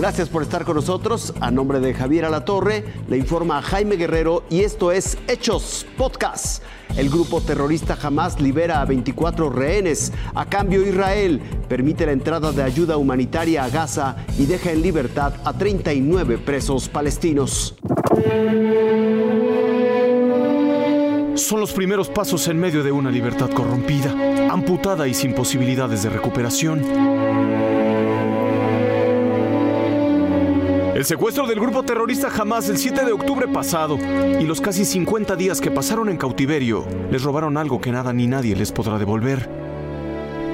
Gracias por estar con nosotros. A nombre de Javier Alatorre, le informa Jaime Guerrero y esto es Hechos Podcast. El grupo terrorista Hamas libera a 24 rehenes. A cambio, Israel permite la entrada de ayuda humanitaria a Gaza y deja en libertad a 39 presos palestinos. Son los primeros pasos en medio de una libertad corrompida, amputada y sin posibilidades de recuperación. El secuestro del grupo terrorista Hamas el 7 de octubre pasado y los casi 50 días que pasaron en cautiverio les robaron algo que nada ni nadie les podrá devolver.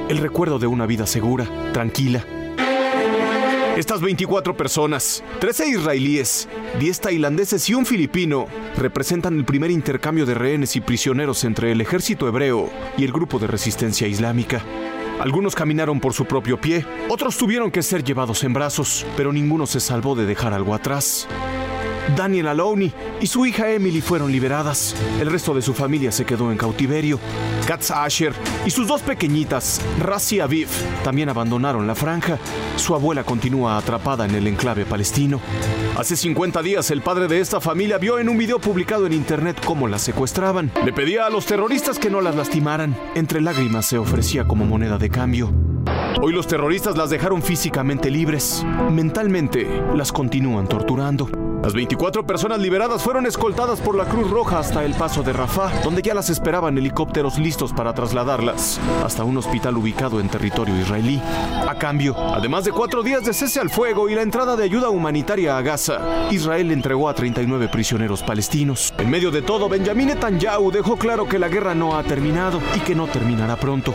El recuerdo de una vida segura, tranquila. Estas 24 personas, 13 israelíes, 10 tailandeses y un filipino, representan el primer intercambio de rehenes y prisioneros entre el ejército hebreo y el grupo de resistencia islámica. Algunos caminaron por su propio pie, otros tuvieron que ser llevados en brazos, pero ninguno se salvó de dejar algo atrás. Daniel Aloni y su hija Emily fueron liberadas. El resto de su familia se quedó en cautiverio. Katz Asher y sus dos pequeñitas, Rassi y Aviv, también abandonaron la franja. Su abuela continúa atrapada en el enclave palestino. Hace 50 días el padre de esta familia vio en un video publicado en internet cómo la secuestraban. Le pedía a los terroristas que no las lastimaran. Entre lágrimas se ofrecía como moneda de cambio. Hoy los terroristas las dejaron físicamente libres. Mentalmente las continúan torturando. Las 24 personas liberadas fueron escoltadas por la Cruz Roja hasta el paso de Rafah, donde ya las esperaban helicópteros listos para trasladarlas hasta un hospital ubicado en territorio israelí. A cambio, además de cuatro días de cese al fuego y la entrada de ayuda humanitaria a Gaza, Israel entregó a 39 prisioneros palestinos. En medio de todo, Benjamin Netanyahu dejó claro que la guerra no ha terminado y que no terminará pronto.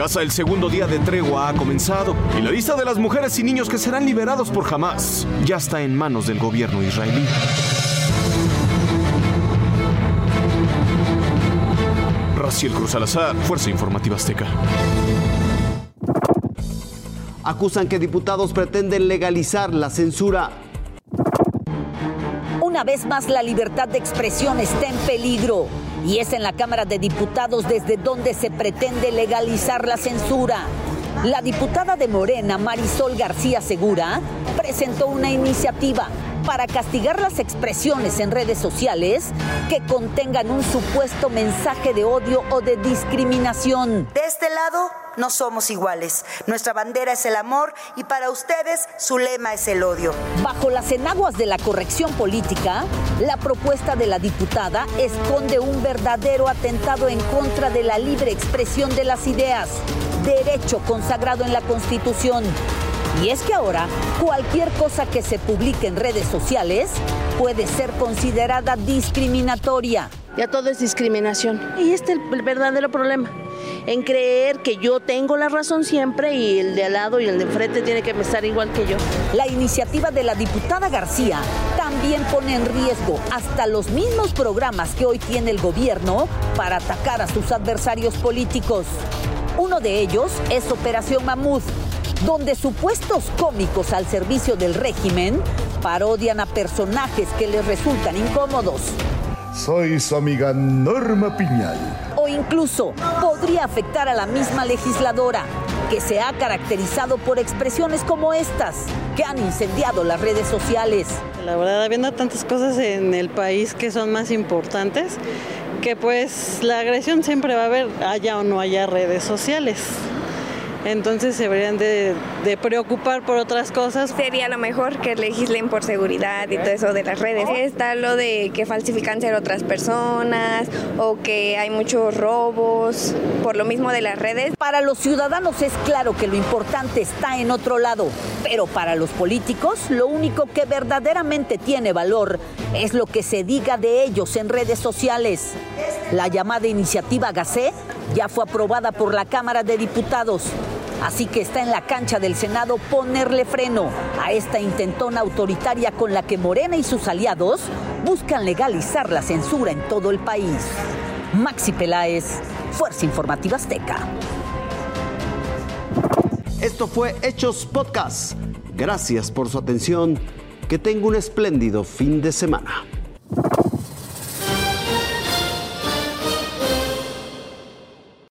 Gaza el segundo día de tregua ha comenzado y la lista de las mujeres y niños que serán liberados por Hamas ya está en manos del gobierno israelí. Raciel Cruz Salazar, Fuerza Informativa Azteca. Acusan que diputados pretenden legalizar la censura. Una vez más la libertad de expresión está en peligro y es en la Cámara de Diputados desde donde se pretende legalizar la censura. La diputada de Morena, Marisol García Segura, presentó una iniciativa para castigar las expresiones en redes sociales que contengan un supuesto mensaje de odio o de discriminación. De este lado, no somos iguales. Nuestra bandera es el amor y para ustedes su lema es el odio. Bajo las enaguas de la corrección política, la propuesta de la diputada esconde un verdadero atentado en contra de la libre expresión de las ideas, derecho consagrado en la Constitución. Y es que ahora cualquier cosa que se publique en redes sociales puede ser considerada discriminatoria. Ya todo es discriminación. Y este es el verdadero problema. En creer que yo tengo la razón siempre y el de al lado y el de enfrente tiene que estar igual que yo. La iniciativa de la diputada García también pone en riesgo hasta los mismos programas que hoy tiene el gobierno para atacar a sus adversarios políticos. Uno de ellos es Operación Mamut, donde supuestos cómicos al servicio del régimen parodian a personajes que les resultan incómodos. Soy su amiga Norma Piñal. O incluso podría afectar a la misma legisladora, que se ha caracterizado por expresiones como estas, que han incendiado las redes sociales. La verdad, habiendo tantas cosas en el país que son más importantes, que pues la agresión siempre va a haber, haya o no haya redes sociales entonces se deberían de, de, preocupar por otras cosas. Sería lo mejor que legislen por seguridad y todo eso de las redes. Está lo de que falsifican ser otras personas o que hay muchos robos por lo mismo de las redes. Para los ciudadanos es claro que lo importante está en otro lado, pero para los políticos lo único que verdaderamente tiene valor es lo que se diga de ellos en redes sociales. La llamada iniciativa Gacé ya fue aprobada por la Cámara de Diputados. Así que está en la cancha del Senado ponerle freno a esta intentona autoritaria con la que Morena y sus aliados buscan legalizar la censura en todo el país. Maxi Peláez, Fuerza Informativa Azteca. Esto fue Hechos Podcast. Gracias por su atención. Que tenga un espléndido fin de semana.